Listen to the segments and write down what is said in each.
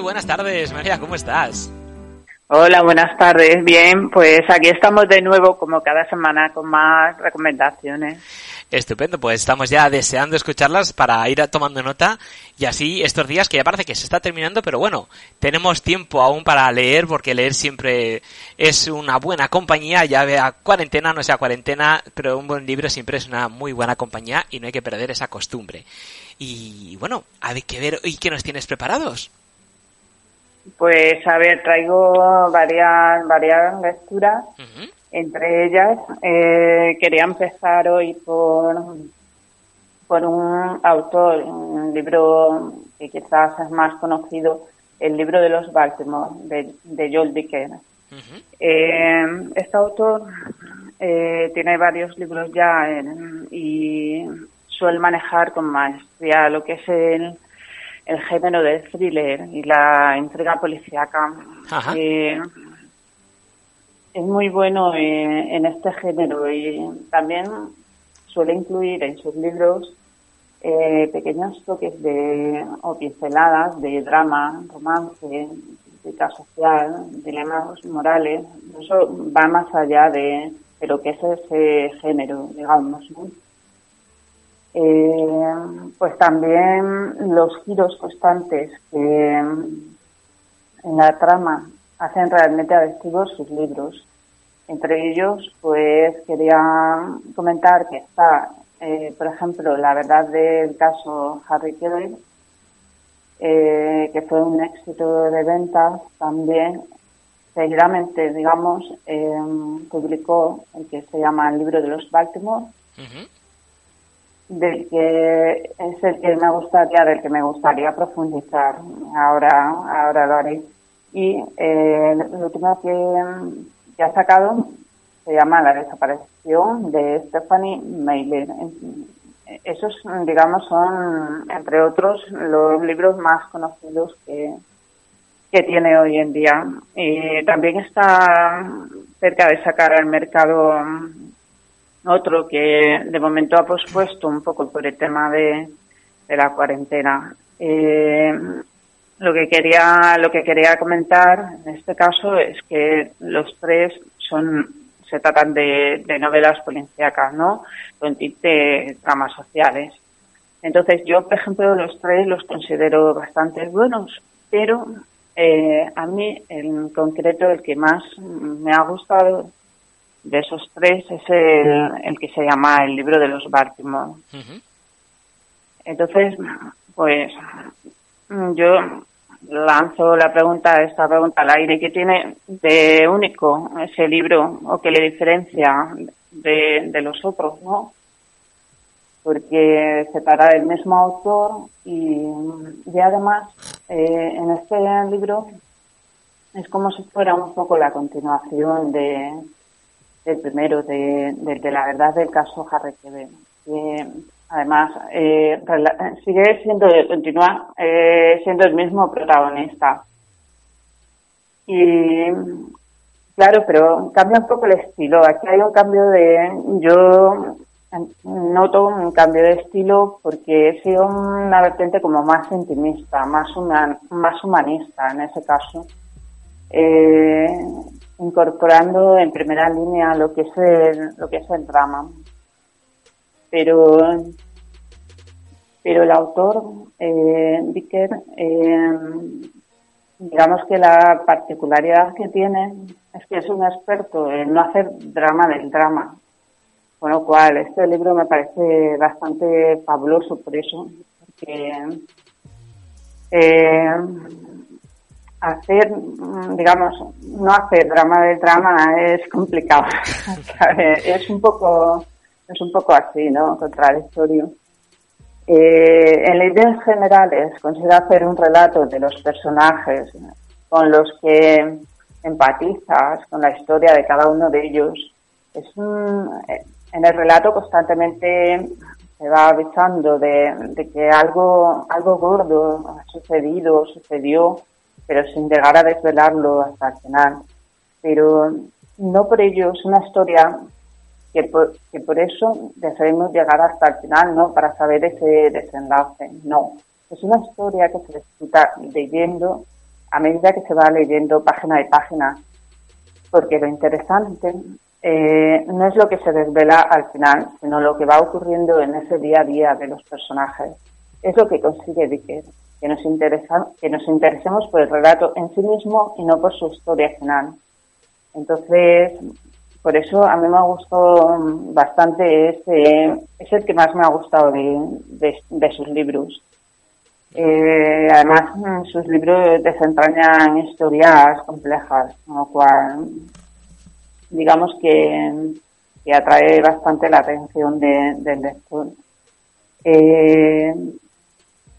Buenas tardes, María, ¿cómo estás? Hola, buenas tardes. Bien, pues aquí estamos de nuevo como cada semana con más recomendaciones. Estupendo, pues estamos ya deseando escucharlas para ir tomando nota y así estos días que ya parece que se está terminando, pero bueno, tenemos tiempo aún para leer porque leer siempre es una buena compañía, ya vea cuarentena, no sea cuarentena, pero un buen libro siempre es una muy buena compañía y no hay que perder esa costumbre. Y bueno, hay que ver hoy qué nos tienes preparados. Pues a ver, traigo varias, varias lecturas. Entre ellas, eh, quería empezar hoy por, por un autor, un libro que quizás es más conocido, el libro de los Baltimore, de, de Joel Dickens. eh, este autor eh, tiene varios libros ya y suele manejar con maestría lo que es el, el género del thriller y la entrega policíaca. Eh, es muy bueno eh, en este género y también suele incluir en sus libros eh, pequeños toques de o pinceladas de drama, romance, crítica social, dilemas morales. Eso va más allá de, lo que es ese género, digamos. Eh, pues también los giros constantes que en la trama hacen realmente adictivos sus libros. Entre ellos, pues quería comentar que está, eh, por ejemplo, la verdad del caso Harry Kevin, eh, que fue un éxito de ventas también. Seguidamente, digamos, eh, publicó el que se llama El libro de los Baltimore, del que es el que me gustaría, del que me gustaría profundizar. Ahora, ahora lo haré. Y eh, lo último que, ha sacado se llama La desaparición de Stephanie Mailer. Esos, digamos, son, entre otros, los libros más conocidos que, que tiene hoy en día. Y también está cerca de sacar al mercado otro que de momento ha pospuesto un poco por el tema de, la cuarentena. Eh, lo que quería lo que quería comentar en este caso es que los tres son se tratan de, novelas policíacas, ¿no? Con de dramas sociales. Entonces yo, por ejemplo, los tres los considero bastante buenos, pero eh, a mí en concreto el que más me ha gustado de esos tres es el, que se llama el libro de los Baltimore. Entonces, pues yo lanzo la pregunta, esta pregunta al aire, ¿qué tiene de único ese libro o qué le diferencia de, los otros, no? Porque se trata del mismo autor y, además eh, en este libro es como si fuera un poco la continuación de, del primero, de, de, la verdad del caso Harry que además eh, sigue siendo, continúa eh, siendo el mismo protagonista. Y claro, pero cambia un poco el estilo. Aquí hay un cambio de, yo noto un cambio de estilo porque es una vertiente como más intimista, más, más humanista en ese caso. Eh, incorporando en primera línea lo que es el, lo que es el drama. Pero, pero el autor, eh, Dicker, eh, digamos que la particularidad que tiene es que es un experto en no hacer drama del drama. Con lo cual, este libro me parece bastante fabuloso por eso, porque eh, hacer, mm, digamos, no hacer drama del drama es complicado. es un poco, es un poco así, ¿no? Contradictorio. Eh, en líneas generales, considero hacer un relato de los personajes con los que empatizas con la historia de cada uno de ellos. Es en el relato constantemente se va avisando de, de que algo, algo gordo ha sucedido, sucedió, pero sin llegar a desvelarlo hasta el final. Pero no por ello es una historia que por, que por eso debemos llegar hasta el final, ¿no? Para saber ese desenlace, no. es una historia que se disfruta leyendo a medida que se va leyendo página de página, porque lo interesante eh, no es lo que se desvela al final, sino lo que va ocurriendo en ese día a día de los personajes. Es lo que consigue Dicker, que nos, interesa, que nos interesemos por el relato en sí mismo y no por su historia final. Entonces, por eso a mí me ha gustado bastante ese, es el que más me ha gustado de sus libros. Eh, además, sus libros desentrañan historias complejas, con lo cual, digamos que, atrae bastante la atención del lector. Eh,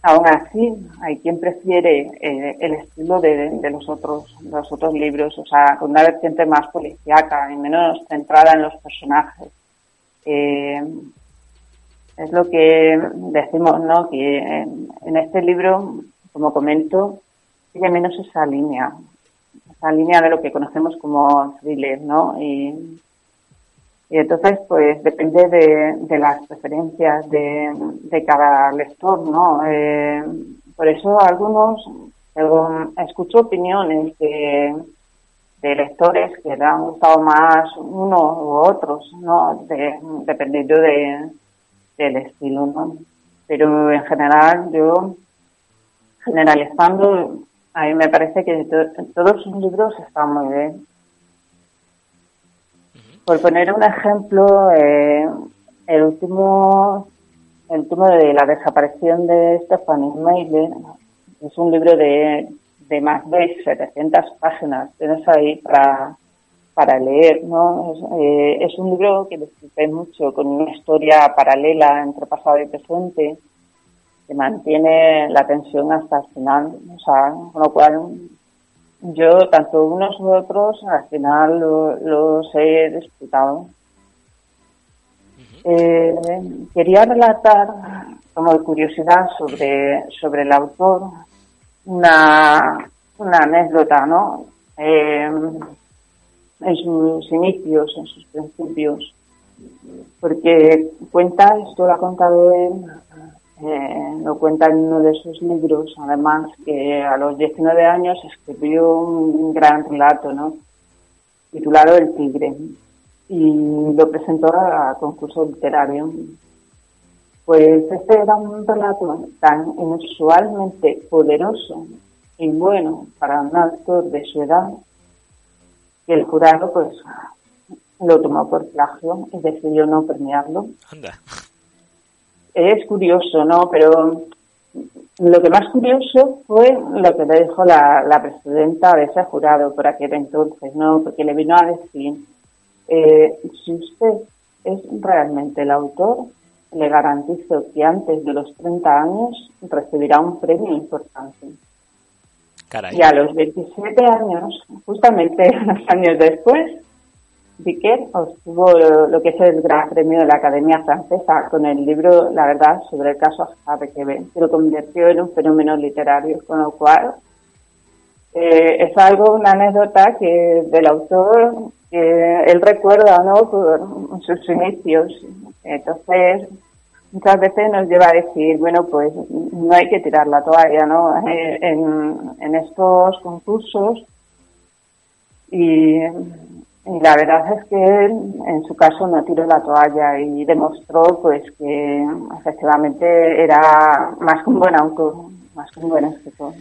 aún así, hay quien prefiere eh, el estilo de, los otros los otros libros, o sea, con una vertiente más policíaca y menos centrada en los personajes. Eh, es lo que decimos, ¿no? Que en, este libro, como comento, sigue menos esa línea, esa línea de lo que conocemos como thriller, ¿no? Y, entonces, pues depende de, las preferencias de, cada lector, ¿no? Eh, por eso algunos, escucho opiniones de, de lectores que le han gustado más uno u otros, ¿no? dependiendo de, el estilo, ¿no? Pero en general, yo, generalizando, a mí me parece que todos sus libros están muy bien. Por poner un ejemplo, eh, el último el último de la desaparición de Stephanie Meyer es un libro de, de más de 700 páginas. Tienes ahí para para leer, ¿no? Es, eh, es un libro que disfruté mucho, con una historia paralela entre pasado y presente, que mantiene la tensión hasta el final, o sea, con lo cual yo, tanto unos u otros, al final los he disfrutado. Eh, quería relatar, como curiosidad sobre, sobre el autor, una, una anécdota, ¿no? Eh, en sus inicios, en sus principios, porque cuenta, esto lo ha contado él, eh, lo cuenta en uno de sus libros, además que a los 19 años escribió un gran relato, ¿no? titulado El Tigre, y lo presentó a, concurso literario. Pues este era un relato tan inusualmente poderoso y bueno para un autor de su edad y el jurado pues lo tomó por plagio y decidió no premiarlo. Es curioso, ¿no? Pero lo que más curioso fue lo que le dijo la, la presidenta de ese jurado por aquel entonces, ¿no? Porque le vino a decir, eh, si usted es realmente el autor, le garantizo que antes de los 30 años recibirá un premio importante. Y a los 27 años, justamente unos años después, Vicker obtuvo lo, que es el Gran Premio de la Academia Francesa con el libro La verdad sobre el caso que lo convirtió en un fenómeno literario, con lo cual eh, es algo, una anécdota que del autor que él recuerda, ¿no? Por sus inicios. Entonces, muchas veces nos lleva a decir, bueno, pues no hay que tirar la toalla, ¿no? Eh, en, estos concursos y, la verdad es que él, en su caso, no tiró la toalla y demostró, pues, que efectivamente era más que un buen más que un buen escritor.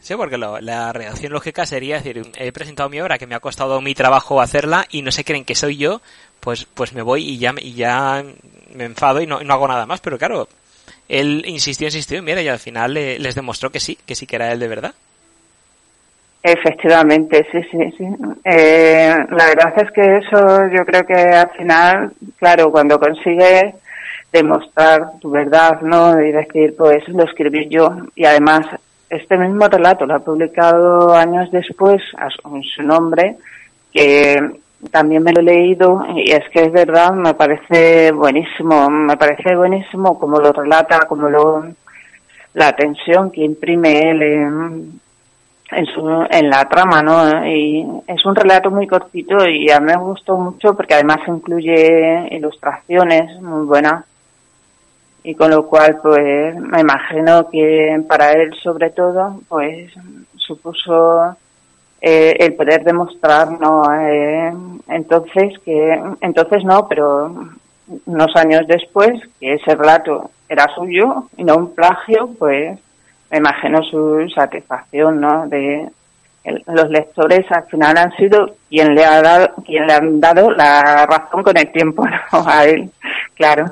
Sí, porque la reacción lógica sería decir, he presentado mi obra que me ha costado mi trabajo hacerla y no se creen que soy yo, pues pues me voy y ya y ya me enfado y no, no hago nada más, pero claro, él insistió, insistió y mira, y al final les demostró que sí, que sí que era él de verdad. Efectivamente, sí, sí, sí. Eh, la verdad es que eso yo creo que al final, claro, cuando consigues demostrar tu verdad, ¿no? Y decir, pues lo escribí yo y además este mismo relato lo ha publicado años después en su nombre, que también me lo he leído y es que es verdad, me parece buenísimo, me parece buenísimo como lo relata, como lo la tensión que imprime él en, su, en la trama, ¿no? Y es un relato muy cortito y a mí me gustó mucho porque además incluye ilustraciones muy buenas y con lo cual pues me imagino que para él sobre todo pues supuso eh, el poder demostrar no eh, entonces que entonces no pero unos años después que ese relato era suyo y no un plagio pues me imagino su satisfacción no de los lectores al final han sido quien le ha dado quien le han dado la razón con el tiempo a él claro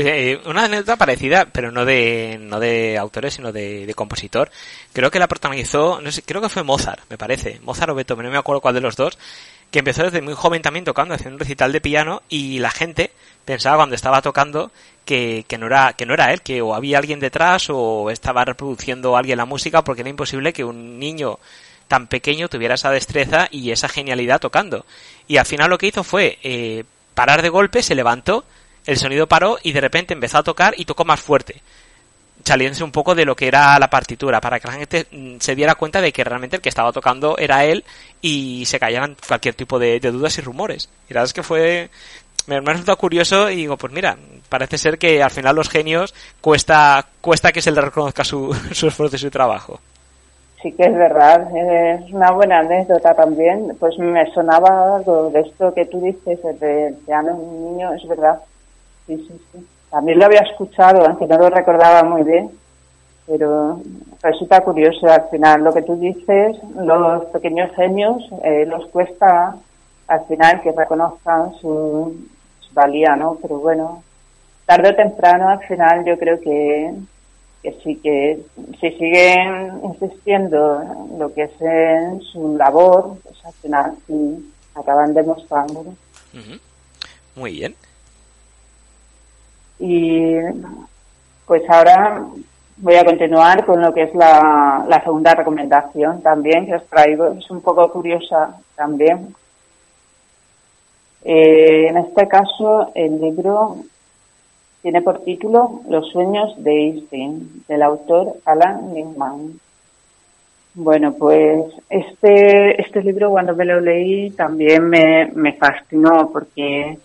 eh, una anécdota parecida, pero no de, no de autores, sino de, compositor. Creo que la protagonizó, no sé, creo que fue Mozart, me parece. Mozart o Beethoven, no me acuerdo cuál de los dos. Que empezó desde muy joven también tocando, haciendo un recital de piano y la gente pensaba cuando estaba tocando que, no era, que no era él, que o había alguien detrás o estaba reproduciendo alguien la música porque era imposible que un niño tan pequeño tuviera esa destreza y esa genialidad tocando. Y al final lo que hizo fue eh, parar de golpe, se levantó el sonido paró y de repente empezó a tocar y tocó más fuerte saliéndose un poco de lo que era la partitura, para que la gente mm, se diera cuenta de que realmente el que estaba tocando era él y se callaran cualquier tipo de, dudas y rumores. Y la verdad es que fue, me, me resultado curioso y digo, pues mira, parece ser que al final los genios cuesta, cuesta que se le reconozca su, su esfuerzo y su trabajo. Sí que es verdad, es una buena anécdota también, pues me sonaba algo de esto que tú dices, de piano un niño, es verdad, sí, sí, sí. También lo había escuchado, aunque no lo recordaba muy bien, pero resulta curioso al final lo que tú dices, los pequeños genios eh, los cuesta al final que reconozcan su, valía, ¿no? Pero bueno, tarde o temprano al final yo creo que, que sí que si siguen insistiendo en lo que es en su labor, pues al final sí acaban demostrándolo. Muy bien. Y pues ahora voy a continuar con lo que es la, la segunda recomendación también que os traigo. Es un poco curiosa también. Eh, en este caso, el libro tiene por título Los sueños de Einstein, del autor Alan Lindman. Bueno, pues este, este libro cuando me lo leí también me, me fascinó porque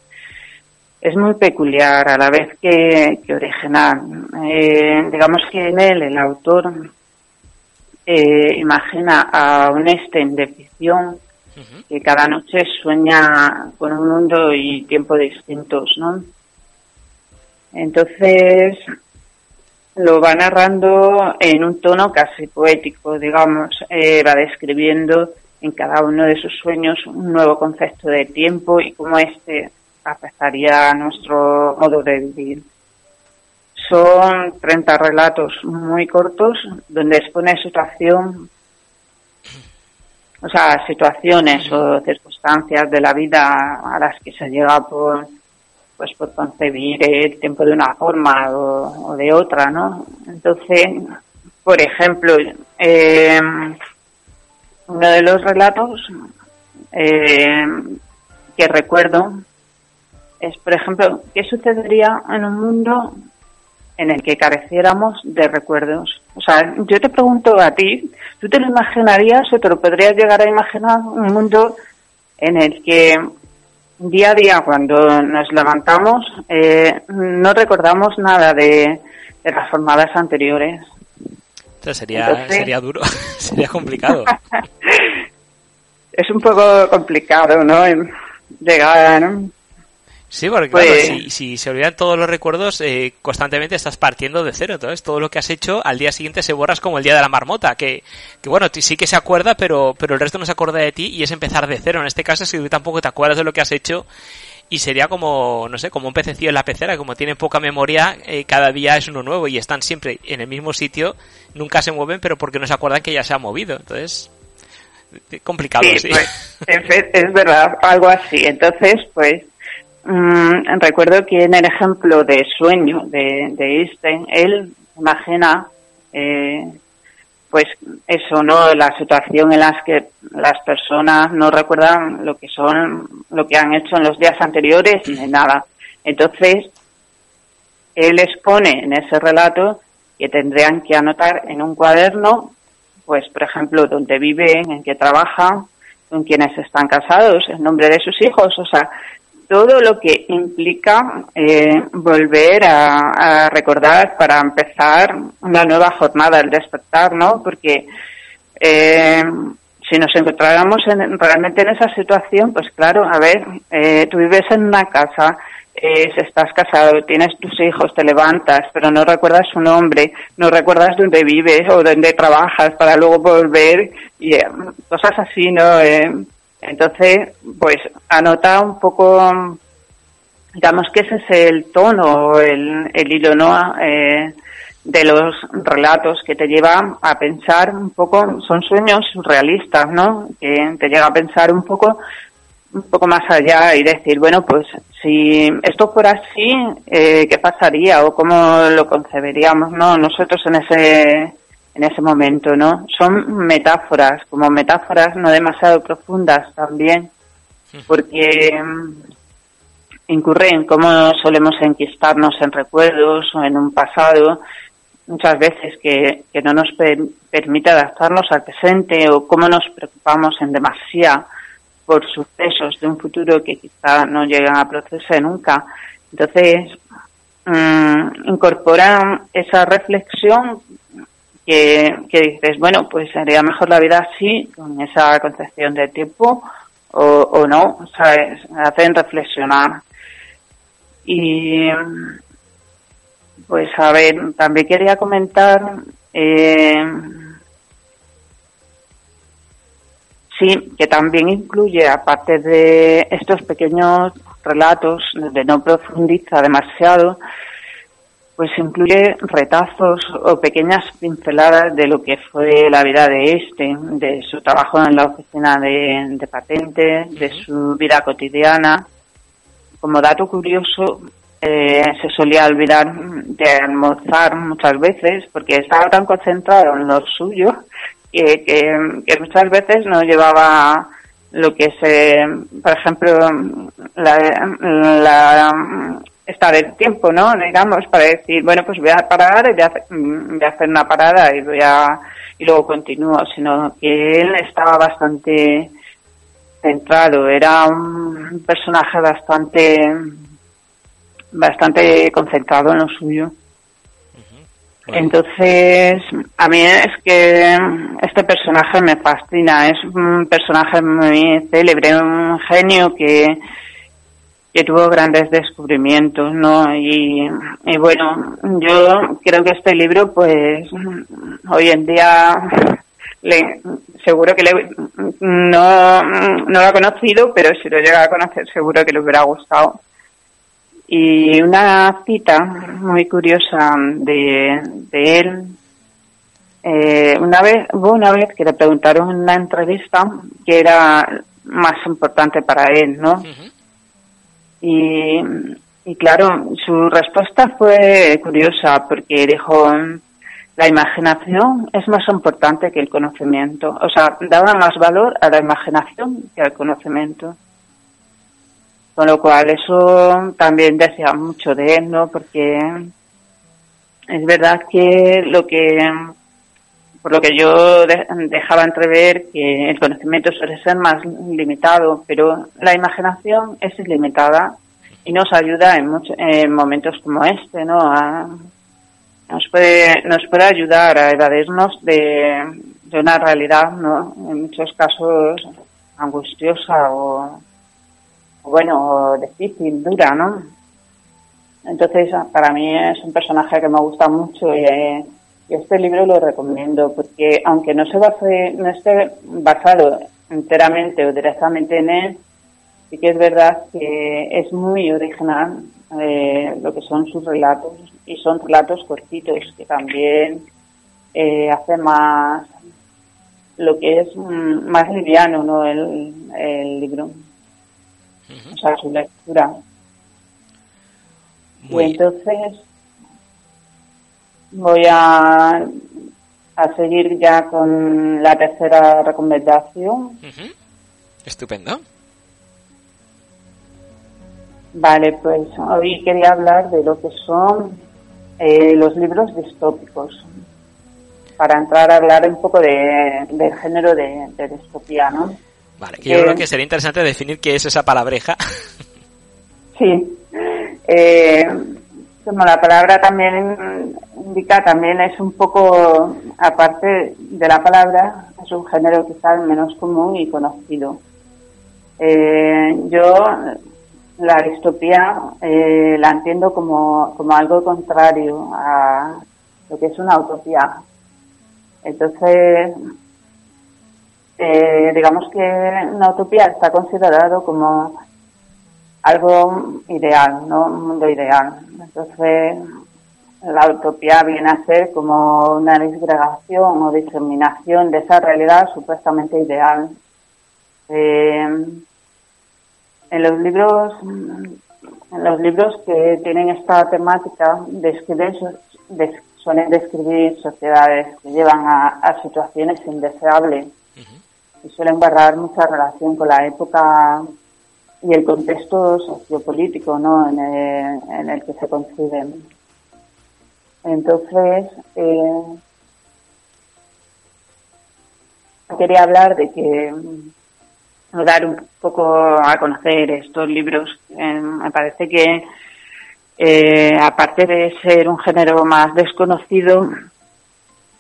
es muy peculiar a la vez que, original. Eh, digamos que en él el autor eh, imagina a un Einstein de ficción que cada noche sueña con un mundo y tiempo distintos, ¿no? Entonces lo va narrando en un tono casi poético, digamos, eh, va describiendo en cada uno de sus sueños un nuevo concepto de tiempo y cómo este afectaría nuestro modo de vivir. Son 30 relatos muy cortos donde expone situación, o sea, situaciones o circunstancias de la vida a las que se llega por, pues por concebir el tiempo de una forma o, de otra, ¿no? Entonces, por ejemplo, eh, uno de los relatos eh, que recuerdo es, por ejemplo, ¿qué sucedería en un mundo en el que careciéramos de recuerdos? O sea, yo te pregunto a ti, ¿tú te lo imaginarías o te lo podrías llegar a imaginar un mundo en el que día a día cuando nos levantamos eh, no recordamos nada de, las jornadas anteriores? Entonces sería, sería duro, sería complicado. es un poco complicado, ¿no? Llegar, ¿no? Sí, porque claro, pues- si, se olvidan todos los recuerdos, eh, constantemente estás partiendo de cero. Entonces, todo lo que has hecho al día siguiente se borras como el día de la marmota. Que, que bueno, sí que se acuerda, pero, pero el resto no se acuerda de ti y es empezar de cero. En este caso, si tampoco te acuerdas de lo que has hecho y sería como, no sé, como un pececillo en la pecera, como tienen poca memoria, eh, cada día es uno nuevo y están siempre en el mismo sitio, nunca se mueven, pero porque no se acuerdan que ya se ha movido. Entonces, complicado, sí. Pues, es verdad, algo así. Entonces, pues Mm, recuerdo que en el ejemplo de sueño de, de Einstein, él imagina, eh, pues eso, ¿no? La situación en las que las personas no recuerdan lo que son, lo que han hecho en los días anteriores ni nada. Entonces, él expone en ese relato que tendrían que anotar en un cuaderno, pues, por ejemplo, dónde viven, en qué trabajan, con quienes están casados, el nombre de sus hijos, o sea, todo lo que implica eh, volver a, recordar para empezar una nueva jornada, el despertar, ¿no? Porque eh, si nos encontráramos en, realmente en esa situación, pues claro, a ver, eh, tú vives en una casa, eh, estás casado, tienes tus hijos, te levantas, pero no recuerdas su nombre, no recuerdas dónde vives o dónde trabajas para luego volver y eh, cosas así, ¿no? Entonces, pues anota un poco, digamos que ese es el tono, el, el hilo, ¿no? Eh, de los relatos que te lleva a pensar un poco, son sueños surrealistas, ¿no? Que te llega a pensar un poco, un poco más allá y decir, bueno, pues si esto fuera así, eh, ¿qué pasaría o cómo lo conceberíamos, no? Nosotros en ese en ese momento, ¿no? Son metáforas, como metáforas no demasiado profundas también, porque mm, incurren como solemos enquistarnos en recuerdos o en un pasado muchas veces que, que no nos permite adaptarnos al presente o cómo nos preocupamos en demasía por sucesos de un futuro que quizá no llegan a procesar nunca. Entonces, mmm, incorpora esa reflexión que, que dices, bueno, pues sería mejor la vida así, con esa concepción de tiempo, o, o no, ¿sabes? Hacen reflexionar. Y pues a ver, también quería comentar, eh, sí, que también incluye, aparte de estos pequeños relatos, donde no profundiza demasiado, pues incluye retazos o pequeñas pinceladas de lo que fue la vida de este, de su trabajo en la oficina de, de patentes, de su vida cotidiana. Como dato curioso, eh, se solía olvidar de almorzar muchas veces porque estaba tan concentrado en lo suyo que, que, muchas veces no llevaba lo que se, por ejemplo, la, la estar el tiempo, ¿no? Digamos, para decir, bueno, pues voy a parar y voy a, hacer, voy a hacer una parada y voy a, y luego continúo, sino que él estaba bastante centrado, era un personaje bastante bastante concentrado en lo suyo. Entonces, a mí es que este personaje me fascina, es un personaje muy célebre, un genio que, que tuvo grandes descubrimientos, ¿no? Y, y bueno, yo creo que este libro, pues, hoy en día, le, seguro que le, no, no lo ha conocido, pero si lo llega a conocer, seguro que le hubiera gustado. Y una cita muy curiosa de, de él, eh, una vez, una vez que le preguntaron en una entrevista qué era más importante para él, ¿no? Y, y claro, su respuesta fue curiosa porque dijo, la imaginación es más importante que el conocimiento. O sea, daba más valor a la imaginación que al conocimiento. Con lo cual eso también decía mucho de él, ¿no? Porque es verdad que lo que, por lo que yo dejaba entrever, que el conocimiento suele ser más limitado, pero la imaginación es ilimitada y nos ayuda en, muchos en momentos como este, ¿no? nos puede, nos puede ayudar a evadirnos de, de una realidad, ¿no? En muchos casos angustiosa o bueno, difícil, dura, ¿no? Entonces, para mí es un personaje que me gusta mucho y, eh, este libro lo recomiendo porque aunque no se base, no esté basado enteramente o directamente en él, sí que es verdad que es muy original eh, lo que son sus relatos y son relatos cortitos que también eh, hace más lo que es mm, más liviano, ¿no? El, el libro o sea, su lectura. y entonces voy a, a seguir ya con la tercera recomendación. Estupendo. Vale, pues hoy quería hablar de lo que son eh, los libros distópicos, para entrar a hablar un poco de, del género de, de distopía, ¿no? Vale, que yo creo que sería interesante definir qué es esa palabreja. Sí. Eh, como la palabra también indica, también es un poco, aparte de la palabra, es un género quizás menos común y conocido. Eh, yo la distopía eh, la entiendo como, como algo contrario a lo que es una utopía. Entonces, eh, digamos que una utopía está considerado como algo ideal, ¿no? Un mundo ideal. Entonces, la utopía viene a ser como una disgregación o diseminación de esa realidad supuestamente ideal. Eh, en los libros, en los libros que tienen esta temática, describen, suelen describir sociedades que llevan a, situaciones indeseables y suelen guardar mucha relación con la época y el contexto sociopolítico ¿no? en, el, que se conciben. Entonces, eh, quería hablar de que dar un poco a conocer estos libros. Eh, me parece que, eh, aparte de ser un género más desconocido,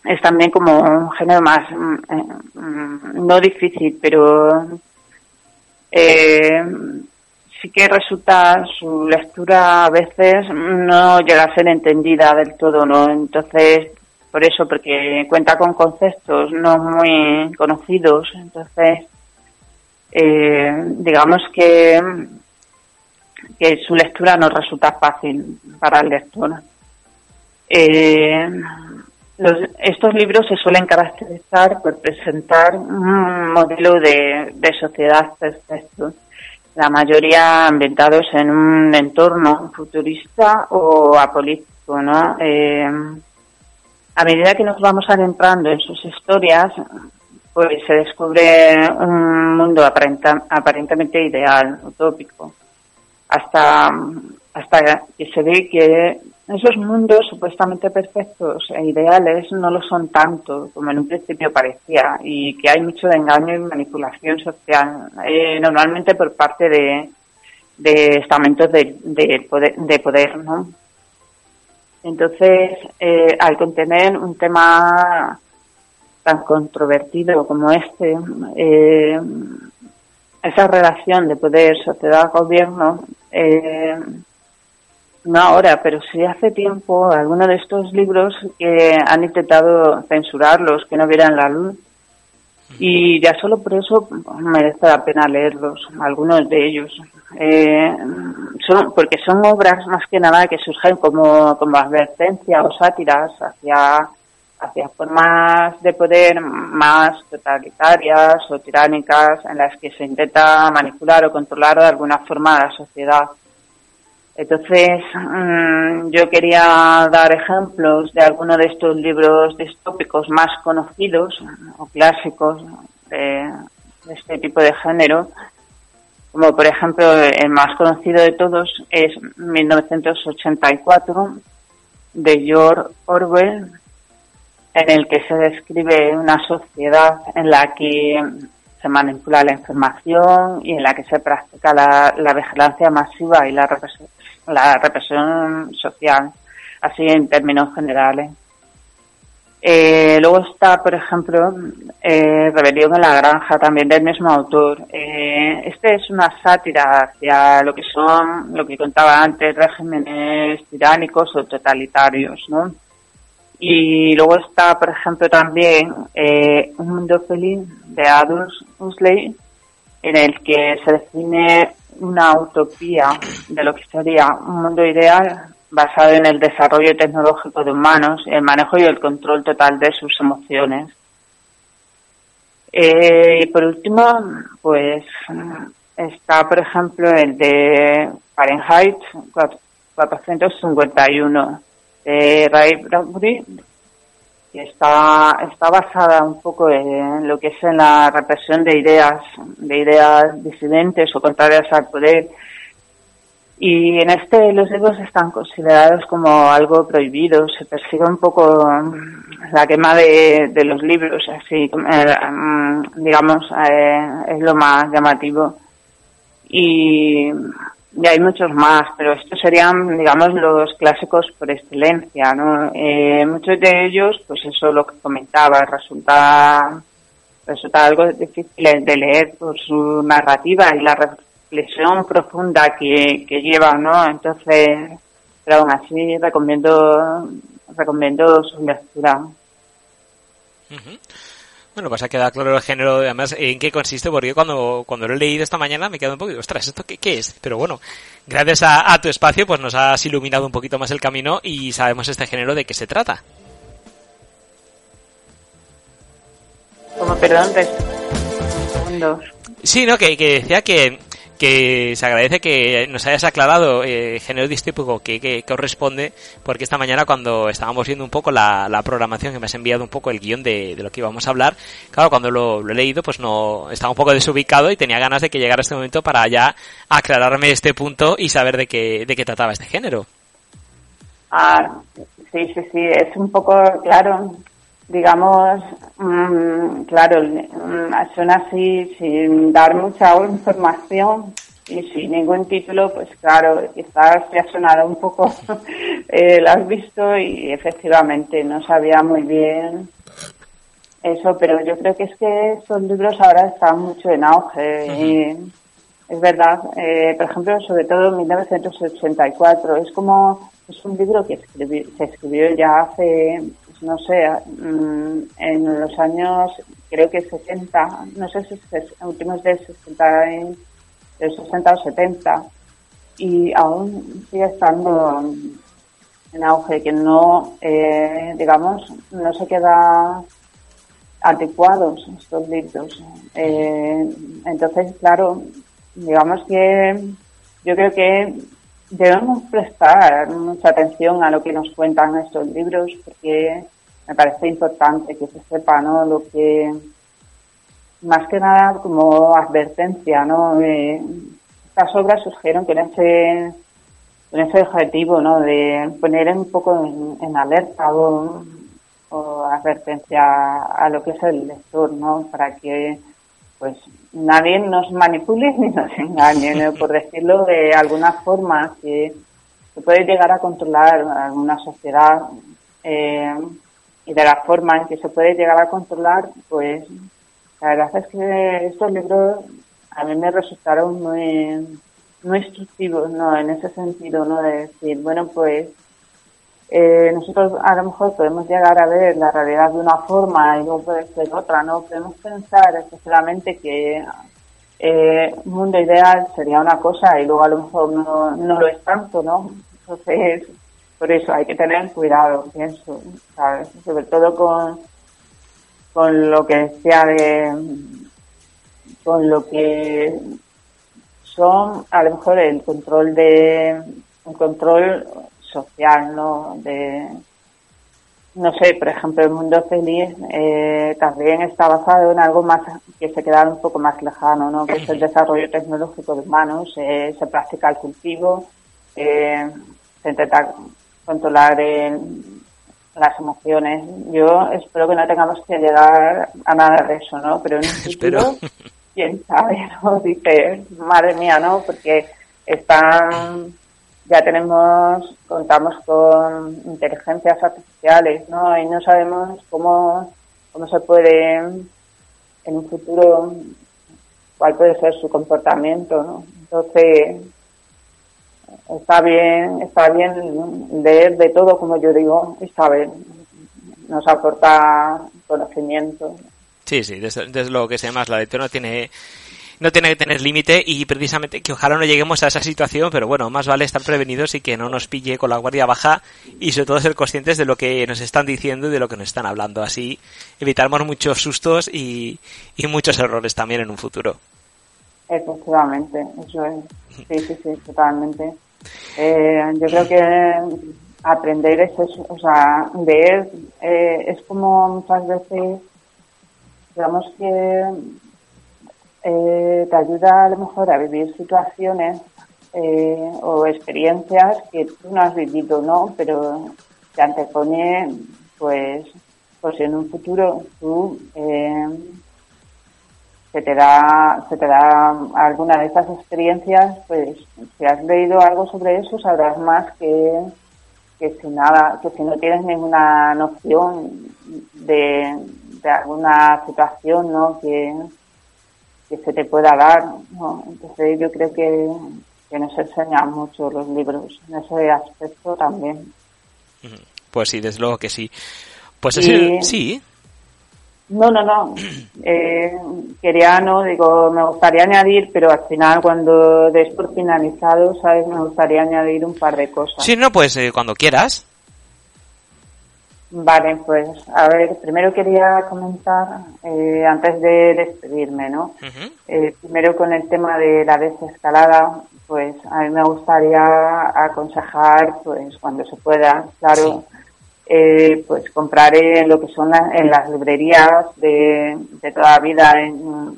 es también como un género más, mm, mm, no difícil, pero eh, sí que resulta su lectura a veces no llega a ser entendida del todo, ¿no? Entonces, por eso, porque cuenta con conceptos no muy conocidos, entonces eh, digamos que, que su lectura no resulta fácil para el lector. Eh, estos libros se suelen caracterizar por presentar un modelo de, sociedad perfecto, la mayoría ambientados en un entorno futurista o apolítico, ¿no? Eh, a medida que nos vamos adentrando en sus historias, pues se descubre un mundo aparentemente ideal, utópico, hasta, hasta que se ve que esos mundos supuestamente perfectos e ideales no lo son tanto como en un principio parecía y que hay mucho engaño y manipulación social, eh, normalmente por parte de, de estamentos de, de, poder, de poder, ¿no? Entonces, eh, al contener un tema tan controvertido como este, eh, esa relación de poder, sociedad, gobierno, eh, no ahora, pero sí hace tiempo, algunos de estos libros que han intentado censurarlos, que no vieran la luz. Y ya solo por eso merece la pena leerlos, algunos de ellos. Eh, son, porque son obras más que nada que surgen como, como advertencia o sátiras hacia hacia formas de poder más totalitarias o tiránicas en las que se intenta manipular o controlar de alguna forma la sociedad. Entonces, mm, yo quería dar ejemplos de algunos de estos libros distópicos más conocidos o clásicos de, este tipo de género, como por ejemplo el más conocido de todos es 1984 de George Orwell, en el que se describe una sociedad en la que se manipula la información y en la que se practica la, vigilancia masiva y la la represión social, así en términos generales. Eh, luego está, por ejemplo, eh, Rebelión en la Granja, también del mismo autor. Eh, este es una sátira hacia lo que son, lo que contaba antes, regímenes tiránicos o totalitarios, ¿no? Y luego está, por ejemplo, también Un mundo feliz de Adolf Huxley, en el que se define una utopía de lo que sería un mundo ideal basado en el desarrollo tecnológico de humanos, el manejo y el control total de sus emociones. Eh, y por último, pues está, por ejemplo, el de Fahrenheit 451 de Ray Bradbury, que está, está basada un poco en lo que es en la represión de ideas, de ideas disidentes o contrarias al poder. Y en este los libros están considerados como algo prohibido, se persigue un poco la quema de, de los libros, así, eh, digamos, eh, es lo más llamativo. Y y hay muchos más, pero estos serían, digamos, los clásicos por excelencia, ¿no? Eh, muchos de ellos, pues eso lo que comentaba, resulta, resulta algo difícil de leer por su narrativa y la reflexión profunda que, que lleva, ¿no? Entonces, pero aún así recomiendo, recomiendo su lectura. Bueno, pues ha quedado claro el género, además, en qué consiste, porque cuando, cuando lo he leído esta mañana me quedado un poco, ostras, ¿esto qué, qué es? Pero bueno, gracias a, tu espacio, pues nos has iluminado un poquito más el camino y sabemos este género de qué se trata. Como perdón, Sí, no, que, que decía que que se agradece que nos hayas aclarado eh, género distípico que, corresponde, porque esta mañana cuando estábamos viendo un poco la, programación que me has enviado un poco el guion de, lo que íbamos a hablar, claro, cuando lo, he leído pues no estaba un poco desubicado y tenía ganas de que llegara este momento para ya aclararme este punto y saber de qué, de qué trataba este género. Ah, sí, sí, sí, es un poco, claro, digamos, mm, claro, mm, son así sin dar mucha información y sin ningún título, pues claro, quizás te ha sonado un poco, eh, lo has visto y efectivamente no sabía muy bien eso, pero yo creo que es que estos libros ahora están mucho en auge y es verdad, eh, por ejemplo, sobre todo en 1984, es como, es un libro que se escribió ya hace no sé, mm, en los años, creo que 60, no sé si es últimos de 60, de 60 o 70, y aún sigue estando en auge, que no, eh, digamos, no se queda adecuados estos libros. Eh, entonces, claro, digamos que yo creo que debemos prestar mucha atención a lo que nos cuentan estos libros porque me parece importante que se sepa, ¿no? Lo que, más que nada como advertencia, ¿no? estas obras surgieron con ese, con ese objetivo, ¿no? De poner un poco en, alerta o, advertencia a lo que es el lector, ¿no? Para que, pues, nadie nos manipule ni nos engañe, ¿no? por decirlo de alguna forma, que se puede llegar a controlar alguna sociedad eh, y de la forma en que se puede llegar a controlar, pues la verdad es que estos libros a mí me resultaron muy, muy instructivos, ¿no? En ese sentido, ¿no? De decir, bueno, pues eh, nosotros a lo mejor podemos llegar a ver la realidad de una forma y luego puede ser otra, ¿no? Podemos pensar especialmente que eh, un mundo ideal sería una cosa y luego a lo mejor no, no lo es tanto, ¿no? Entonces, por eso hay que tener cuidado, pienso, ¿sabes? Sobre todo con, con lo que decía de, con lo que son a lo mejor el control de, un control social, ¿no? De, no sé, por ejemplo, el mundo feliz eh, también está basado en algo más que se queda un poco más lejano, ¿no? Que es el desarrollo tecnológico de humanos, eh, se practica el cultivo, eh, se intenta controlar las emociones. Yo espero que no tengamos que llegar a nada de eso, ¿no? Pero en un futuro, quién sabe, ¿no? Dice, madre mía, ¿no? Porque están, ya tenemos, contamos con inteligencias artificiales, ¿no? Y no sabemos cómo, cómo se puede, en un futuro, cuál puede ser su comportamiento, ¿no? Entonces, está bien, está bien leer de todo, como yo digo, está bien, nos aporta conocimiento. Sí, sí, desde, lo que sea más, la lectura no tiene no tiene que tener límite y precisamente que ojalá no lleguemos a esa situación, pero bueno, más vale estar prevenidos y que no nos pille con la guardia baja y sobre todo ser conscientes de lo que nos están diciendo y de lo que nos están hablando. Así evitaremos muchos sustos y, y muchos errores también en un futuro. Efectivamente, eso es. Sí, sí, sí, totalmente. Eh, yo creo que aprender es eso, o sea, ver eh, es como muchas veces, digamos que eh, te ayuda a lo mejor a vivir situaciones eh, o experiencias que tú no has vivido, ¿no? Pero te antepone, pues, pues en un futuro tú se te da se te da alguna de estas experiencias pues si has leído algo sobre eso sabrás más que que si nada que si no tienes ninguna noción de, de alguna situación no que, que se te pueda dar ¿no? entonces yo creo que, que nos enseñan mucho los libros en ese aspecto también. Pues sí desde luego que sí. Pues así, sí no, no, no. Eh, quería, no, digo, me gustaría añadir, pero al final, cuando des por finalizado, ¿sabes? Me gustaría añadir un par de cosas. Sí, no, pues eh, cuando quieras. Vale, pues a ver, primero quería comentar, eh, antes de despedirme, ¿no? eh, primero con el tema de la desescalada, pues a mí me gustaría aconsejar, pues cuando se pueda, claro, eh, pues compraré lo que son en las librerías de, de toda la vida, en,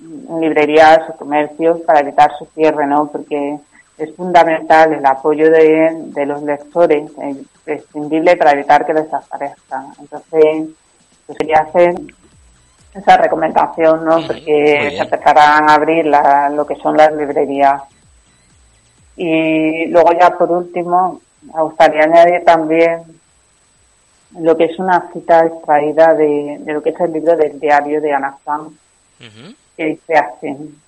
en librerías o comercios para evitar su cierre, ¿no? Porque es fundamental el apoyo de, de los lectores, es imprescindible para evitar que desaparezcan. Entonces, pues quería hacer esa recomendación, ¿no? Porque se empezarán a abrir la, lo que son las librerías. Y luego ya por último, me gustaría añadir también lo que es una cita extraída de, de lo que es el libro del diario de Ana Frank, que dice así.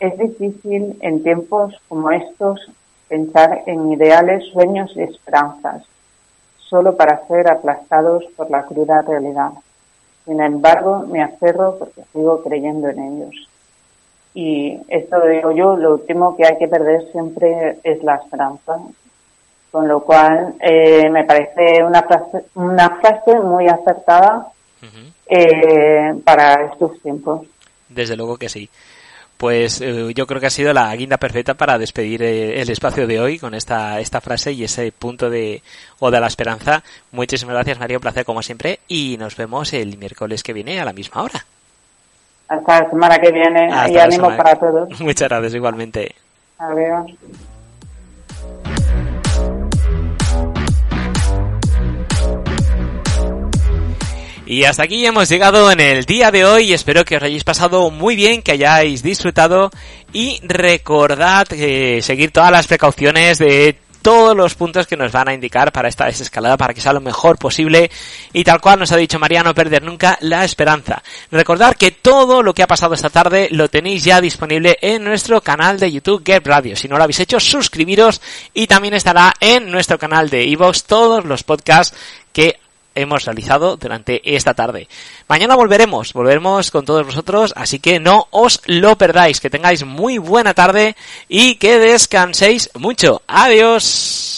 Es difícil en tiempos como estos pensar en ideales, sueños y esperanzas, solo para ser aplastados por la cruda realidad. Sin embargo, me aferro porque sigo creyendo en ellos. Y esto lo digo yo, lo último que hay que perder siempre es la esperanza. Con lo cual, eh, me parece una frase, una frase muy acertada eh, para estos tiempos. Desde luego que sí. Pues eh, yo creo que ha sido la guinda perfecta para despedir eh, el espacio de hoy con esta, esta frase y ese punto de Oda a la Esperanza. Muchísimas gracias, María. Un placer como siempre. Y nos vemos el miércoles que viene a la misma hora. Hasta la semana que viene Hasta y ánimo semana- para todos. Muchas gracias, igualmente. Adiós. Y hasta aquí hemos llegado en el día de hoy. Espero que os hayáis pasado muy bien, que hayáis disfrutado y recordad eh, seguir todas las precauciones de todos los puntos que nos van a indicar para esta desescalada para que sea lo mejor posible y tal cual nos ha dicho María no perder nunca la esperanza. Recordad que todo lo que ha pasado esta tarde lo tenéis ya disponible en nuestro canal de YouTube Get Radio. Si no lo habéis hecho, suscribiros y también estará en nuestro canal de iVoox todos los podcasts que hemos realizado durante esta tarde. Mañana volveremos, volveremos con todos vosotros, así que no os lo perdáis, que tengáis muy buena tarde y que descanséis mucho. Adiós.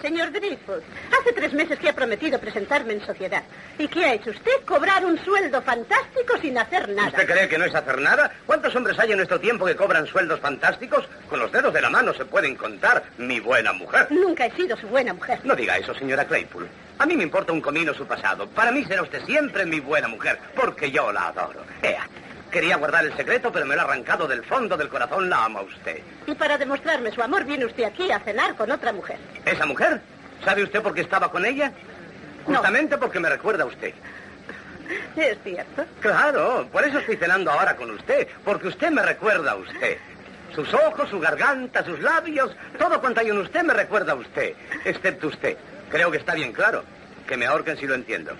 Señor Dreyfus, hace tres meses que ha prometido presentarme en sociedad. ¿Y qué ha hecho usted? Cobrar un sueldo fantástico sin hacer nada. ¿Usted cree que no es hacer nada? ¿Cuántos hombres hay en nuestro tiempo que cobran sueldos fantásticos? Con los dedos de la mano se pueden contar, mi buena mujer. Nunca he sido su buena mujer. No diga eso, señora Claypool. A mí me importa un comino su pasado. Para mí será usted siempre mi buena mujer, porque yo la adoro. Ea, quería guardar el secreto, pero me lo ha arrancado del fondo del corazón. La ama usted. Y para demostrarme su amor viene usted aquí a cenar con otra mujer. ¿Esa mujer? ¿Sabe usted por qué estaba con ella? No. Justamente porque me recuerda a usted. Es cierto. Claro, por eso estoy cenando ahora con usted, porque usted me recuerda a usted. Sus ojos, su garganta, sus labios, todo cuanto hay en usted me recuerda a usted, excepto usted. Creo que está bien claro. Que me ahorquen si lo entiendo.